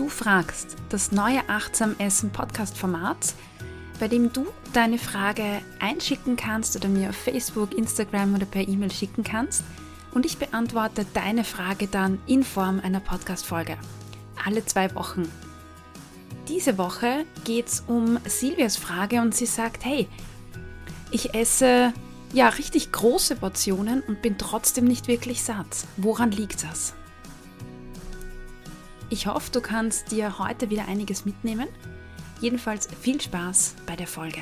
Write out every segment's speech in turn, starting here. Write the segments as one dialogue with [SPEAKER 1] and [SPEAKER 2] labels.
[SPEAKER 1] Du fragst, das neue Achtsam Essen Podcast Format, bei dem du deine Frage einschicken kannst oder mir auf Facebook, Instagram oder per E-Mail schicken kannst und ich beantworte deine Frage dann in Form einer Podcast Folge. Alle zwei Wochen. Diese Woche geht es um Silvias Frage und sie sagt, hey, ich esse ja richtig große Portionen und bin trotzdem nicht wirklich satt. Woran liegt das? Ich hoffe, du kannst dir heute wieder einiges mitnehmen. Jedenfalls viel Spaß bei der Folge.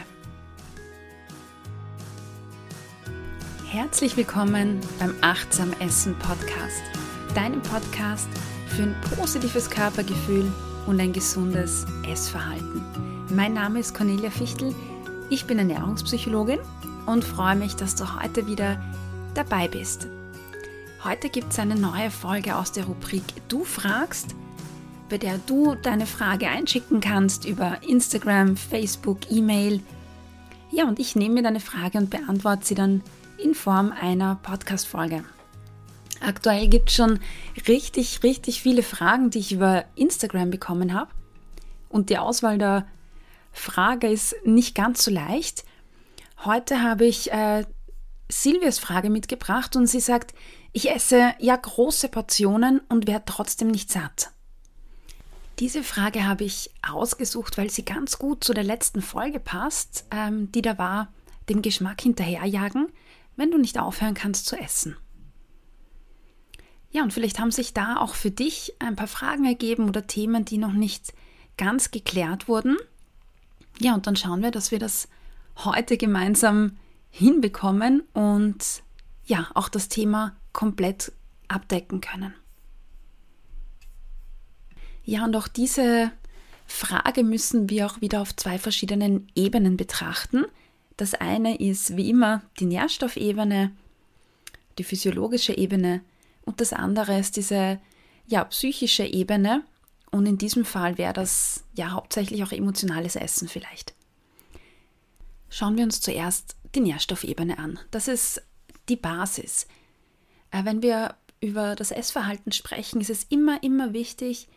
[SPEAKER 1] Herzlich willkommen beim Achtsam Essen Podcast, deinem Podcast für ein positives Körpergefühl und ein gesundes Essverhalten. Mein Name ist Cornelia Fichtel, ich bin Ernährungspsychologin und freue mich, dass du heute wieder dabei bist. Heute gibt es eine neue Folge aus der Rubrik Du fragst – bei der du deine Frage einschicken kannst über Instagram, Facebook, E-Mail. Ja, und ich nehme mir deine Frage und beantworte sie dann in Form einer Podcast-Folge. Aktuell gibt es schon richtig, richtig viele Fragen, die ich über Instagram bekommen habe. Und die Auswahl der Frage ist nicht ganz so leicht. Heute habe ich äh, Silvias Frage mitgebracht und sie sagt, ich esse ja große Portionen und werde trotzdem nicht satt. Diese Frage habe ich ausgesucht, weil sie ganz gut zu der letzten Folge passt, ähm, die da war, dem Geschmack hinterherjagen, wenn du nicht aufhören kannst zu essen. Ja, und vielleicht haben sich da auch für dich ein paar Fragen ergeben oder Themen, die noch nicht ganz geklärt wurden. Ja, und dann schauen wir, dass wir das heute gemeinsam hinbekommen und ja, auch das Thema komplett abdecken können. Ja, und auch diese Frage müssen wir auch wieder auf zwei verschiedenen Ebenen betrachten. Das eine ist wie immer die Nährstoffebene, die physiologische Ebene und das andere ist diese ja, psychische Ebene und in diesem Fall wäre das ja hauptsächlich auch emotionales Essen vielleicht. Schauen wir uns zuerst die Nährstoffebene an. Das ist die Basis. Äh, wenn wir über das Essverhalten sprechen, ist es immer, immer wichtig,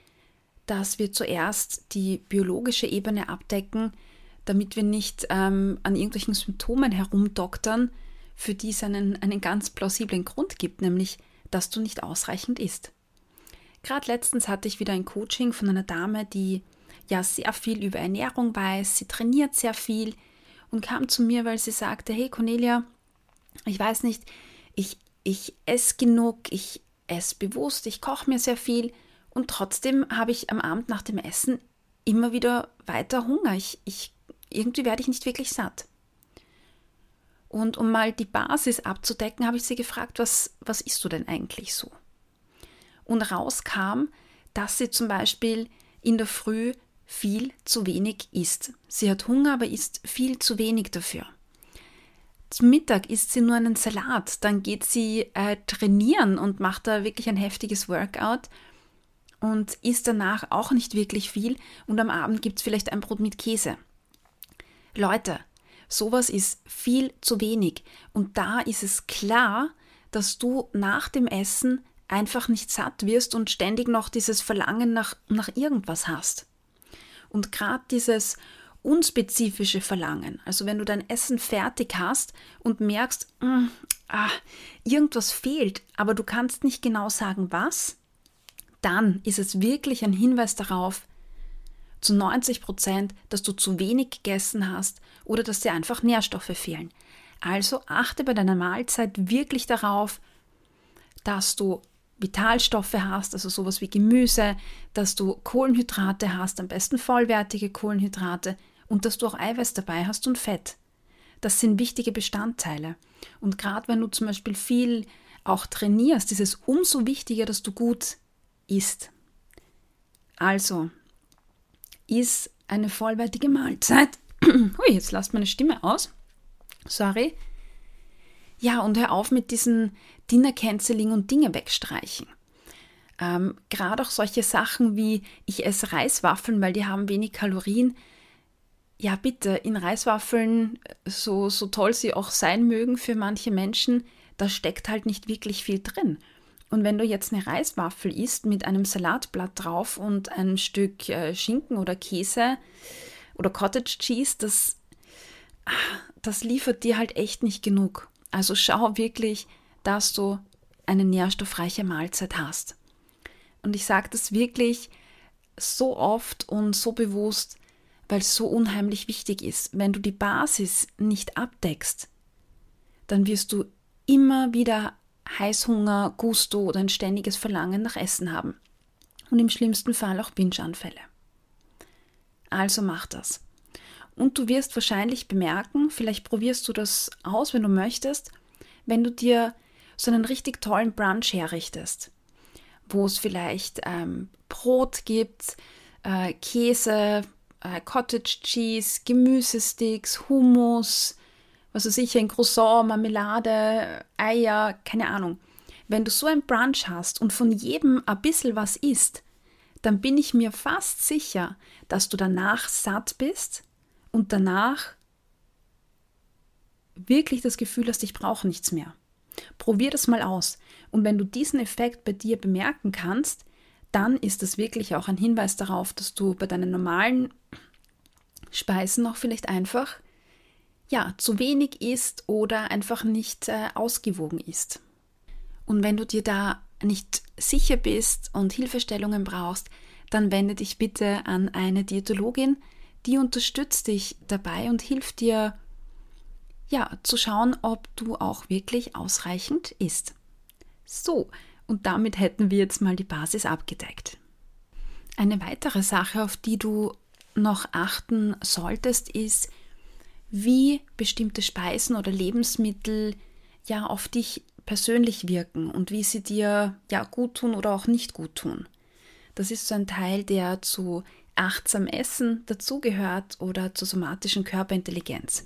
[SPEAKER 1] dass wir zuerst die biologische Ebene abdecken, damit wir nicht ähm, an irgendwelchen Symptomen herumdoktern, für die es einen, einen ganz plausiblen Grund gibt, nämlich, dass du nicht ausreichend isst. Gerade letztens hatte ich wieder ein Coaching von einer Dame, die ja sehr viel über Ernährung weiß, sie trainiert sehr viel und kam zu mir, weil sie sagte, hey Cornelia, ich weiß nicht, ich, ich esse genug, ich esse bewusst, ich koche mir sehr viel und trotzdem habe ich am Abend nach dem Essen immer wieder weiter Hunger. Ich, ich, irgendwie werde ich nicht wirklich satt. Und um mal die Basis abzudecken, habe ich sie gefragt, was, was isst du denn eigentlich so? Und rauskam, dass sie zum Beispiel in der Früh viel zu wenig isst. Sie hat Hunger, aber isst viel zu wenig dafür. Zum Mittag isst sie nur einen Salat, dann geht sie äh, trainieren und macht da wirklich ein heftiges Workout und isst danach auch nicht wirklich viel und am Abend gibt es vielleicht ein Brot mit Käse. Leute, sowas ist viel zu wenig und da ist es klar, dass du nach dem Essen einfach nicht satt wirst und ständig noch dieses Verlangen nach, nach irgendwas hast. Und gerade dieses unspezifische Verlangen, also wenn du dein Essen fertig hast und merkst, mh, mm, ah, irgendwas fehlt, aber du kannst nicht genau sagen was, dann ist es wirklich ein Hinweis darauf, zu 90 Prozent, dass du zu wenig gegessen hast oder dass dir einfach Nährstoffe fehlen. Also achte bei deiner Mahlzeit wirklich darauf, dass du Vitalstoffe hast, also sowas wie Gemüse, dass du Kohlenhydrate hast, am besten vollwertige Kohlenhydrate und dass du auch Eiweiß dabei hast und Fett. Das sind wichtige Bestandteile. Und gerade wenn du zum Beispiel viel auch trainierst, ist es umso wichtiger, dass du gut isst. Also, iss eine vollwertige Mahlzeit. Hui, jetzt lasst meine Stimme aus. Sorry. Ja, und hör auf mit diesen Dinner-Canceling und Dinge wegstreichen. Ähm, Gerade auch solche Sachen wie ich esse Reiswaffeln, weil die haben wenig Kalorien. Ja, bitte, in Reiswaffeln, so, so toll sie auch sein mögen für manche Menschen, da steckt halt nicht wirklich viel drin. Und wenn du jetzt eine Reiswaffel isst mit einem Salatblatt drauf und einem Stück äh, Schinken oder Käse oder Cottage Cheese, das, ah, das liefert dir halt echt nicht genug. Also schau wirklich, dass du eine nährstoffreiche Mahlzeit hast. Und ich sage das wirklich so oft und so bewusst, weil es so unheimlich wichtig ist. Wenn du die Basis nicht abdeckst, dann wirst du immer wieder Heißhunger, Gusto oder ein ständiges Verlangen nach Essen haben. Und im schlimmsten Fall auch Binge-Anfälle. Also mach das. Und du wirst wahrscheinlich bemerken, vielleicht probierst du das aus, wenn du möchtest, wenn du dir so einen richtig tollen Brunch herrichtest, wo es vielleicht ähm, Brot gibt, äh, Käse, äh, Cottage Cheese, Gemüsesticks, Hummus, was weiß ich, ein Croissant, Marmelade, Eier, keine Ahnung. Wenn du so ein Brunch hast und von jedem ein bisschen was isst, dann bin ich mir fast sicher, dass du danach satt bist und danach wirklich das Gefühl hast, ich brauche nichts mehr. Probier das mal aus. Und wenn du diesen Effekt bei dir bemerken kannst, dann ist das wirklich auch ein Hinweis darauf, dass du bei deinen normalen Speisen auch vielleicht einfach ja, zu wenig isst oder einfach nicht äh, ausgewogen ist. Und wenn du dir da nicht sicher bist und Hilfestellungen brauchst, dann wende dich bitte an eine Diätologin, die unterstützt dich dabei und hilft dir, ja, zu schauen, ob du auch wirklich ausreichend isst. So, und damit hätten wir jetzt mal die Basis abgedeckt. Eine weitere Sache, auf die du noch achten solltest, ist, wie bestimmte Speisen oder Lebensmittel ja auf dich persönlich wirken und wie sie dir ja gut tun oder auch nicht gut tun. Das ist so ein Teil, der zu achtsam Essen dazugehört oder zur somatischen Körperintelligenz.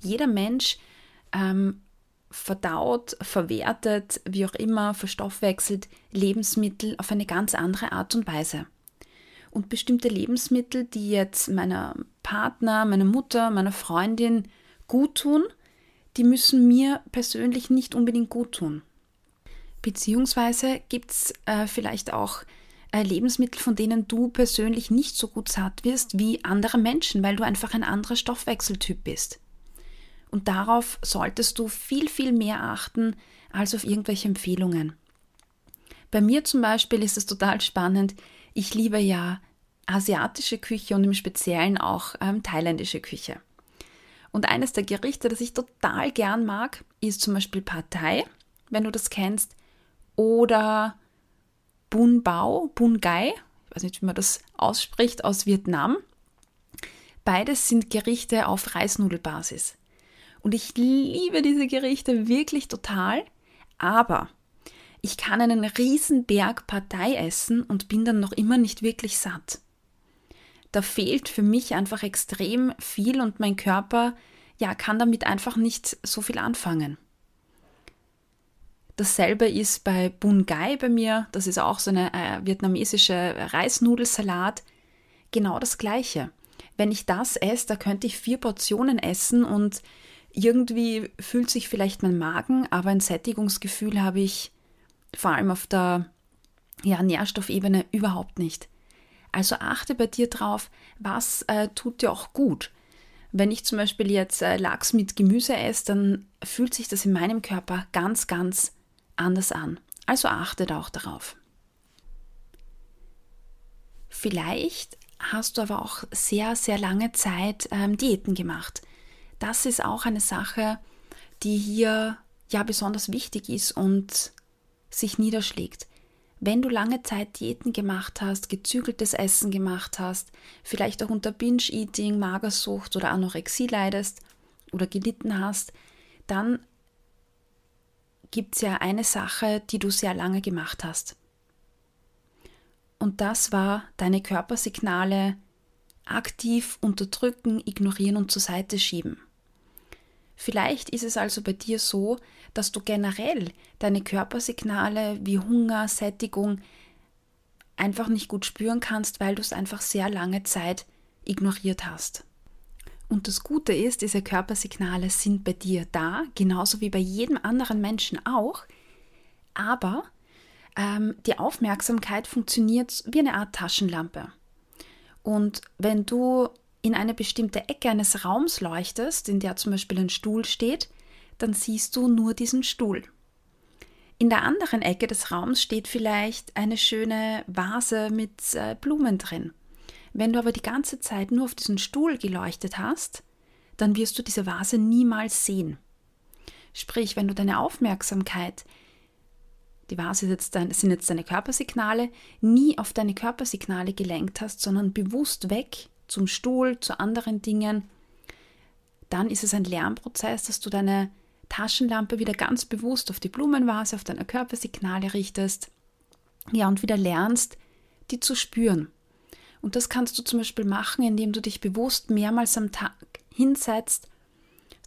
[SPEAKER 1] Jeder Mensch ähm, verdaut, verwertet, wie auch immer, verstoffwechselt Lebensmittel auf eine ganz andere Art und Weise. Und bestimmte Lebensmittel, die jetzt meiner Partner, meiner Mutter, meiner Freundin gut tun, die müssen mir persönlich nicht unbedingt gut tun. Beziehungsweise gibt es äh, vielleicht auch äh, Lebensmittel, von denen du persönlich nicht so gut satt wirst wie andere Menschen, weil du einfach ein anderer Stoffwechseltyp bist. Und darauf solltest du viel, viel mehr achten als auf irgendwelche Empfehlungen. Bei mir zum Beispiel ist es total spannend. Ich liebe ja asiatische Küche und im Speziellen auch ähm, thailändische Küche. Und eines der Gerichte, das ich total gern mag, ist zum Beispiel Pad Thai, wenn du das kennst, oder Bun Bao, Bun Gai, ich weiß nicht, wie man das ausspricht, aus Vietnam. Beides sind Gerichte auf Reisnudelbasis. Und ich liebe diese Gerichte wirklich total, aber ich kann einen riesen Berg Partei essen und bin dann noch immer nicht wirklich satt. Da fehlt für mich einfach extrem viel und mein Körper ja kann damit einfach nicht so viel anfangen. Dasselbe ist bei Bun Gai bei mir, das ist auch so eine äh, vietnamesische Reisnudelsalat, genau das gleiche. Wenn ich das esse, da könnte ich vier Portionen essen und irgendwie fühlt sich vielleicht mein Magen, aber ein Sättigungsgefühl habe ich vor allem auf der ja, Nährstoffebene überhaupt nicht. Also achte bei dir drauf, was äh, tut dir auch gut. Wenn ich zum Beispiel jetzt äh, Lachs mit Gemüse esse, dann fühlt sich das in meinem Körper ganz, ganz anders an. Also achte da auch darauf. Vielleicht hast du aber auch sehr, sehr lange Zeit ähm, Diäten gemacht das ist auch eine Sache, die hier ja besonders wichtig ist und sich niederschlägt. Wenn du lange Zeit Diäten gemacht hast, gezügeltes Essen gemacht hast, vielleicht auch unter Binge-Eating, Magersucht oder Anorexie leidest oder gelitten hast, dann gibt es ja eine Sache, die du sehr lange gemacht hast. Und das war deine Körpersignale aktiv unterdrücken, ignorieren und zur Seite schieben. Vielleicht ist es also bei dir so, dass du generell deine Körpersignale wie Hunger, Sättigung einfach nicht gut spüren kannst, weil du es einfach sehr lange Zeit ignoriert hast. Und das Gute ist, diese Körpersignale sind bei dir da, genauso wie bei jedem anderen Menschen auch, aber ähm, die Aufmerksamkeit funktioniert wie eine Art Taschenlampe. Und wenn du in eine bestimmte Ecke eines Raums leuchtest, in der zum Beispiel ein Stuhl steht, dann siehst du nur diesen Stuhl. In der anderen Ecke des Raums steht vielleicht eine schöne Vase mit äh, Blumen drin. Wenn du aber die ganze Zeit nur auf diesen Stuhl geleuchtet hast, dann wirst du diese Vase niemals sehen. Sprich, wenn du deine Aufmerksamkeit, die Vase jetzt dein, sind jetzt deine Körpersignale, nie auf deine Körpersignale gelenkt hast, sondern bewusst weg zum Stuhl, zu anderen Dingen, dann ist es ein Lernprozess, dass du deine Taschenlampe wieder ganz bewusst auf die Blumenvase, auf deine Körpersignale richtest. Ja, und wieder lernst, die zu spüren. Und das kannst du zum Beispiel machen, indem du dich bewusst mehrmals am Tag hinsetzt.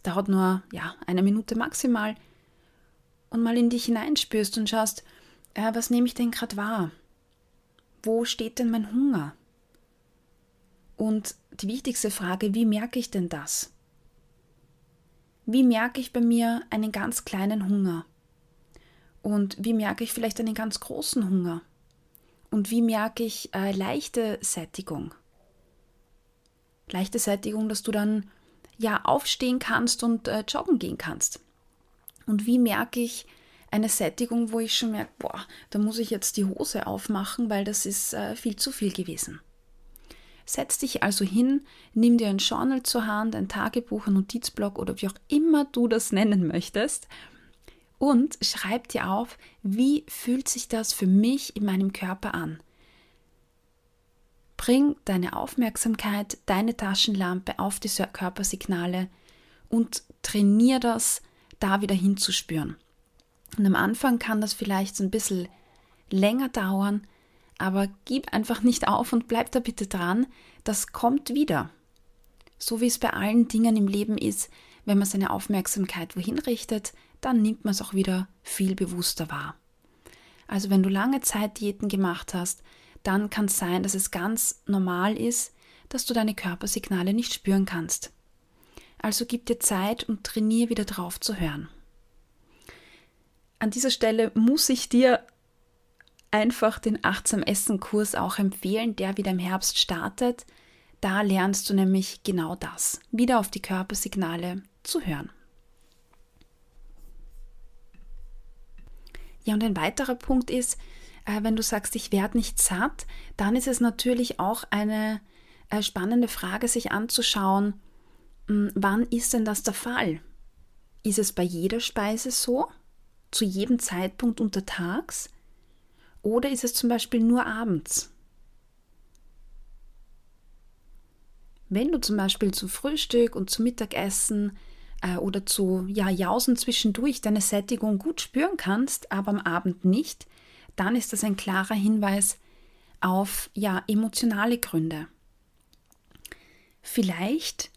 [SPEAKER 1] Dauert nur ja, eine Minute maximal. Und mal in dich hineinspürst und schaust, äh, was nehme ich denn gerade wahr? Wo steht denn mein Hunger? Und die wichtigste Frage, wie merke ich denn das? Wie merke ich bei mir einen ganz kleinen Hunger? Und wie merke ich vielleicht einen ganz großen Hunger? Und wie merke ich äh, leichte Sättigung? Leichte Sättigung, dass du dann ja aufstehen kannst und äh, joggen gehen kannst. Und wie merke ich eine Sättigung, wo ich schon merke, boah, da muss ich jetzt die Hose aufmachen, weil das ist äh, viel zu viel gewesen. Setz dich also hin, nimm dir ein Journal zur Hand, ein Tagebuch, ein Notizblock oder wie auch immer du das nennen möchtest und schreib dir auf, wie fühlt sich das für mich in meinem Körper an. Bring deine Aufmerksamkeit, deine Taschenlampe auf die Körpersignale und trainier das, da wieder hinzuspüren. Und am Anfang kann das vielleicht ein bisschen länger dauern, aber gib einfach nicht auf und bleib da bitte dran, das kommt wieder. So wie es bei allen Dingen im Leben ist, wenn man seine Aufmerksamkeit wohin richtet, dann nimmt man es auch wieder viel bewusster wahr. Also wenn du lange Zeit Diäten gemacht hast, dann kann es sein, dass es ganz normal ist, dass du deine Körpersignale nicht spüren kannst. Also gib dir Zeit und trainier wieder drauf zu hören. An dieser Stelle muss ich dir einfach den Achtsam Essen Kurs auch empfehlen, der wieder im Herbst startet. Da lernst du nämlich genau das, wieder auf die Körpersignale zu hören. Ja, und ein weiterer Punkt ist, äh, wenn du sagst, ich werde nicht satt, dann ist es natürlich auch eine äh, spannende Frage, sich anzuschauen, hm, wann ist denn das der Fall? Ist es bei jeder Speise so? Zu jedem Zeitpunkt untertags? Oder ist es zum Beispiel nur abends? Wenn du zum Beispiel zu Frühstück und zu Mittagessen äh, oder zu ja, Jausen zwischendurch deine Sättigung gut spüren kannst, aber am Abend nicht, dann ist das ein klarer Hinweis auf ja, emotionale Gründe. Vielleicht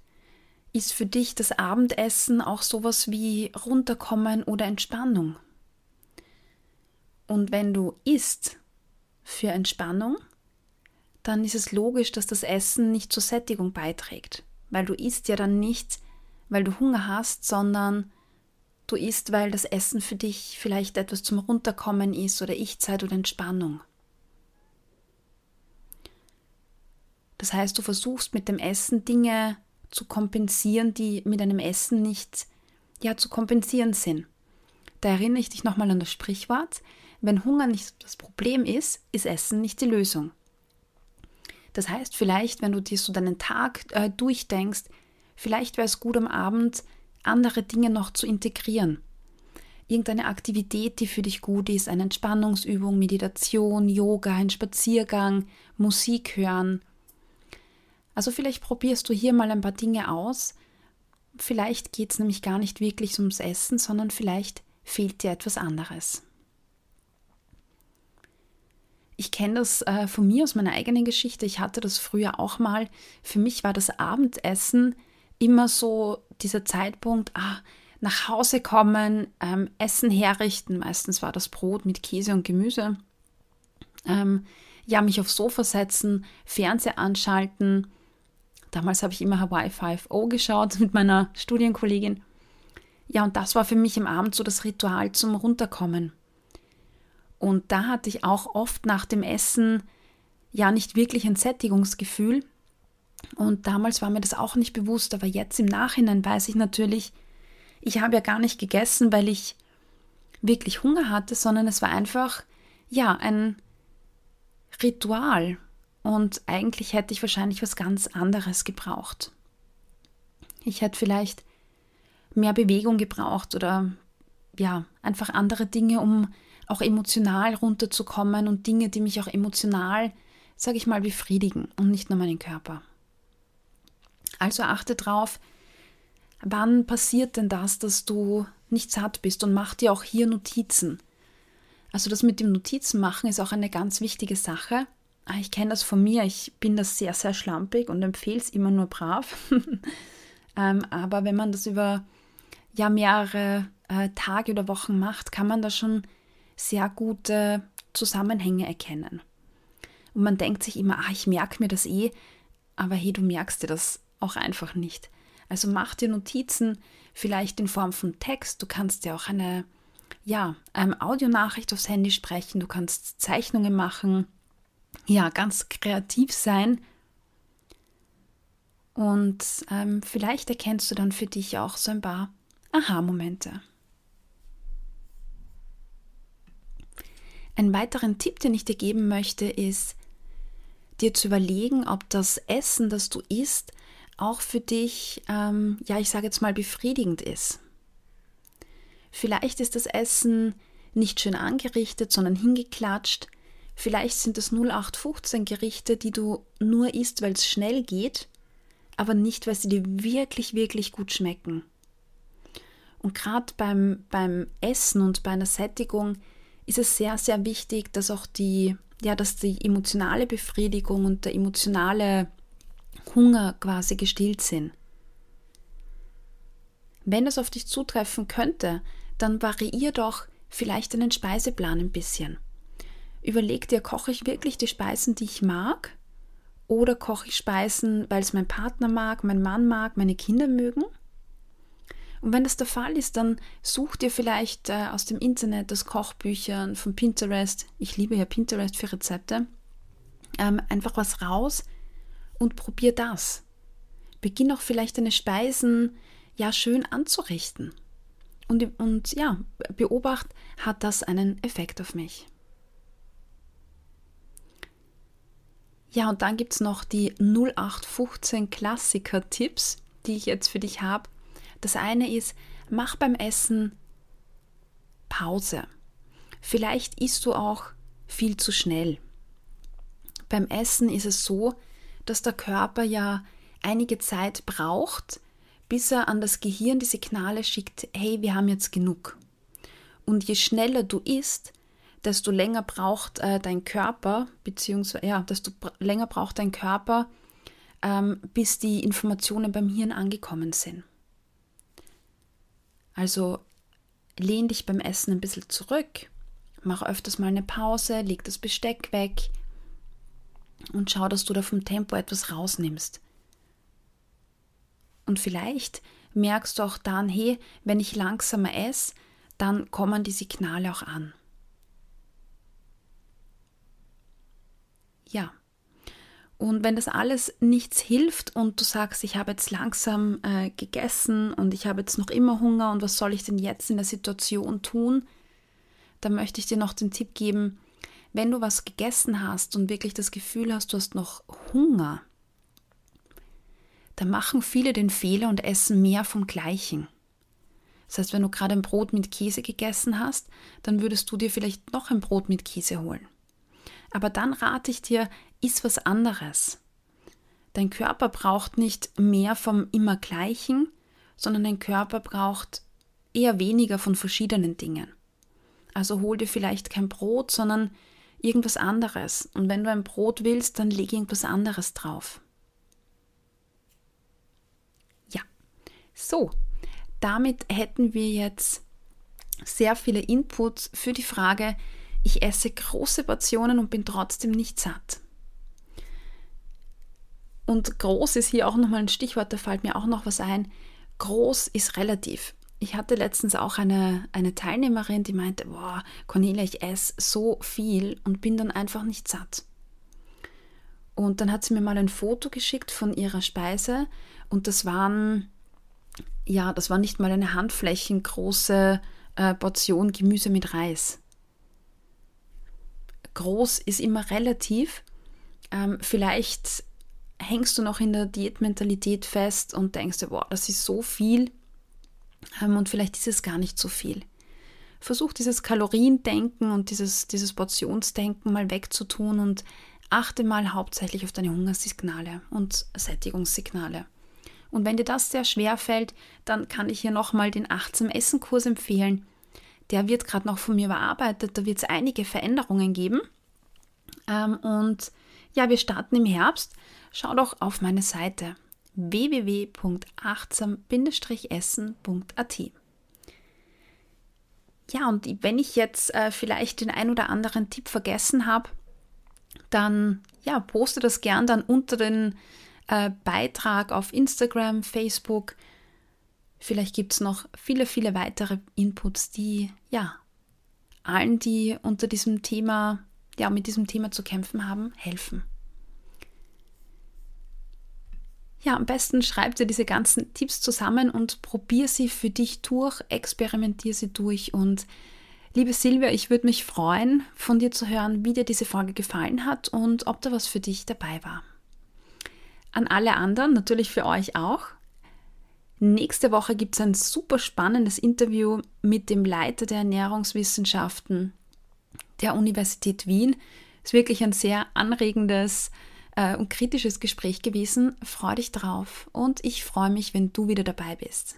[SPEAKER 1] ist für dich das Abendessen auch sowas wie Runterkommen oder Entspannung. Und wenn du isst für Entspannung, dann ist es logisch, dass das Essen nicht zur Sättigung beiträgt, weil du isst ja dann nicht, weil du Hunger hast, sondern du isst, weil das Essen für dich vielleicht etwas zum Runterkommen ist oder Ich-Zeit oder Entspannung. Das heißt, du versuchst mit dem Essen Dinge zu kompensieren, die mit einem Essen nicht ja zu kompensieren sind. Da erinnere ich dich nochmal an das Sprichwort, wenn Hunger nicht das Problem ist, ist Essen nicht die Lösung. Das heißt, vielleicht, wenn du dir so deinen Tag äh, durchdenkst, vielleicht wäre es gut am Abend, andere Dinge noch zu integrieren. Irgendeine Aktivität, die für dich gut ist, eine Entspannungsübung, Meditation, Yoga, ein Spaziergang, Musik hören. Also vielleicht probierst du hier mal ein paar Dinge aus. Vielleicht geht es nämlich gar nicht wirklich ums Essen, sondern vielleicht fehlt dir etwas anderes. Ich kenne das äh, von mir aus meiner eigenen Geschichte. Ich hatte das früher auch mal. Für mich war das Abendessen immer so dieser Zeitpunkt, ah, nach Hause kommen, ähm, Essen herrichten. Meistens war das Brot mit Käse und Gemüse. Ähm, ja, mich aufs Sofa setzen, Fernseher anschalten. Damals habe ich immer Hawaii 5.0 geschaut mit meiner Studienkollegin. Ja, und das war für mich im Abend so das Ritual zum Runterkommen. Und da hatte ich auch oft nach dem Essen ja nicht wirklich ein Sättigungsgefühl. Und damals war mir das auch nicht bewusst, aber jetzt im Nachhinein weiß ich natürlich, ich habe ja gar nicht gegessen, weil ich wirklich Hunger hatte, sondern es war einfach, ja, ein Ritual. Und eigentlich hätte ich wahrscheinlich was ganz anderes gebraucht. Ich hätte vielleicht mehr Bewegung gebraucht oder ja, einfach andere Dinge, um auch emotional runterzukommen und Dinge, die mich auch emotional, sage ich mal, befriedigen und nicht nur meinen Körper. Also achte drauf, wann passiert denn das, dass du nicht satt bist und mach dir auch hier Notizen. Also das mit dem Notizen machen ist auch eine ganz wichtige Sache. Ah, ich kenne das von mir, ich bin das sehr, sehr schlampig und empfehle es immer nur brav. ähm, aber wenn man das über ja, mehrere äh, Tage oder Wochen macht, kann man da schon sehr gute Zusammenhänge erkennen. Und man denkt sich immer, ah, ich merke mir das eh, aber hey, du merkst dir das auch einfach nicht. Also mach dir Notizen, vielleicht in Form von Text. Du kannst ja auch eine ja, eine Audionachricht aufs Handy sprechen, du kannst Zeichnungen machen, ja, ganz kreativ sein. Und ähm, vielleicht erkennst du dann für dich auch so ein paar Aha-Momente. Einen weiteren Tipp, den ich dir geben möchte, ist, dir zu überlegen, ob das Essen, das du isst, auch für dich, ähm, ja, ich sage jetzt mal, befriedigend ist. Vielleicht ist das Essen nicht schön angerichtet, sondern hingeklatscht. Vielleicht sind es 0815 Gerichte, die du nur isst, weil es schnell geht, aber nicht, weil sie dir wirklich, wirklich gut schmecken. Und gerade beim, beim Essen und bei einer Sättigung ist es sehr, sehr wichtig, dass auch die, ja, dass die emotionale Befriedigung und der emotionale Hunger quasi gestillt sind. Wenn das auf dich zutreffen könnte, dann variier doch vielleicht deinen Speiseplan ein bisschen. Überleg dir, koche ich wirklich die Speisen, die ich mag? Oder koche ich Speisen, weil es mein Partner mag, mein Mann mag, meine Kinder mögen? Und wenn das der Fall ist, dann such dir vielleicht äh, aus dem Internet, aus Kochbüchern, von Pinterest, ich liebe ja Pinterest für Rezepte, ähm, einfach was raus, und probier das. Beginn auch vielleicht deine Speisen ja schön anzurichten. Und, und ja, beobacht, hat das einen Effekt auf mich. Ja, und dann gibt es noch die 0815 Klassiker-Tipps, die ich jetzt für dich habe. Das eine ist, mach beim Essen Pause. Vielleicht isst du auch viel zu schnell. Beim Essen ist es so, dass der Körper ja einige Zeit braucht, bis er an das Gehirn die Signale schickt, hey, wir haben jetzt genug. Und je schneller du isst, desto länger braucht äh, dein Körper, beziehungsweise, ja, desto länger braucht dein Körper, ähm, bis die Informationen beim Hirn angekommen sind. Also lehn dich beim Essen ein bisschen zurück, mach öfters mal eine Pause, leg das Besteck weg, und schau, dass du da vom Tempo etwas rausnimmst. Und vielleicht merkst du auch dann, hey, wenn ich langsamer esse, dann kommen die Signale auch an. Ja. Und wenn das alles nichts hilft und du sagst, ich habe jetzt langsam äh, gegessen und ich habe jetzt noch immer Hunger und was soll ich denn jetzt in der Situation tun, dann möchte ich dir noch den Tipp geben, wenn du was gegessen hast und wirklich das Gefühl hast, du hast noch Hunger, dann machen viele den Fehler und essen mehr vom Gleichen. Das heißt, wenn du gerade ein Brot mit Käse gegessen hast, dann würdest du dir vielleicht noch ein Brot mit Käse holen. Aber dann rate ich dir, iss was anderes. Dein Körper braucht nicht mehr vom immer Gleichen, sondern dein Körper braucht eher weniger von verschiedenen Dingen. Also hol dir vielleicht kein Brot, sondern irgendwas anderes. Und wenn du ein Brot willst, dann leg irgendwas anderes drauf. Ja, so, damit hätten wir jetzt sehr viele Inputs für die Frage, ich esse große Portionen und bin trotzdem nicht satt. Und groß ist hier auch nochmal ein Stichwort, da fällt mir auch noch was ein. Groß ist relativ. ich hatte letztens auch eine, eine Teilnehmerin, die meinte, boah, Cornelia, ich esse so viel und bin dann einfach nicht satt. Und dann hat sie mir mal ein Foto geschickt von ihrer Speise und das waren, ja, das war nicht mal eine handflächengroße äh, Portion Gemüse mit Reis. Groß ist immer relativ. Ähm, vielleicht hängst du noch in der Diätmentalität fest und denkst dir, boah, das ist so viel ähm, und vielleicht ist es gar nicht so viel. Versuch dieses Kaloriendenken und dieses, dieses Portionsdenken mal wegzutun und achte mal hauptsächlich auf deine Hungersignale und Sättigungssignale. Und wenn dir das sehr schwer fällt, dann kann ich hier nochmal den achtsam Essen Kurs empfehlen. Der wird gerade noch von mir bearbeitet, da wird es einige Veränderungen geben. Ähm, und ja, wir starten im Herbst. Schau doch auf meine Seite www.achtsam-essen.at. Ja, und wenn ich jetzt äh, vielleicht den ein oder anderen Tipp vergessen habe, dann ja, poste das gern dann unter den äh, Beitrag auf Instagram, Facebook. Vielleicht gibt es noch viele, viele weitere Inputs, die ja allen, die unter diesem Thema, ja, mit diesem Thema zu kämpfen haben, helfen. Ja, am besten schreib dir diese ganzen Tipps zusammen und probier sie für dich durch, experimentier sie durch und liebe Silvia, ich würde mich freuen, von dir zu hören, wie dir diese Folge gefallen hat und ob da was für dich dabei war. An alle anderen, natürlich für euch auch. Nächste Woche gibt es ein super spannendes Interview mit dem Leiter der Ernährungswissenschaften der Universität Wien. Ist wirklich ein sehr anregendes äh, und kritisches Gespräch gewesen. Freue dich drauf und ich freue mich, wenn du wieder dabei bist.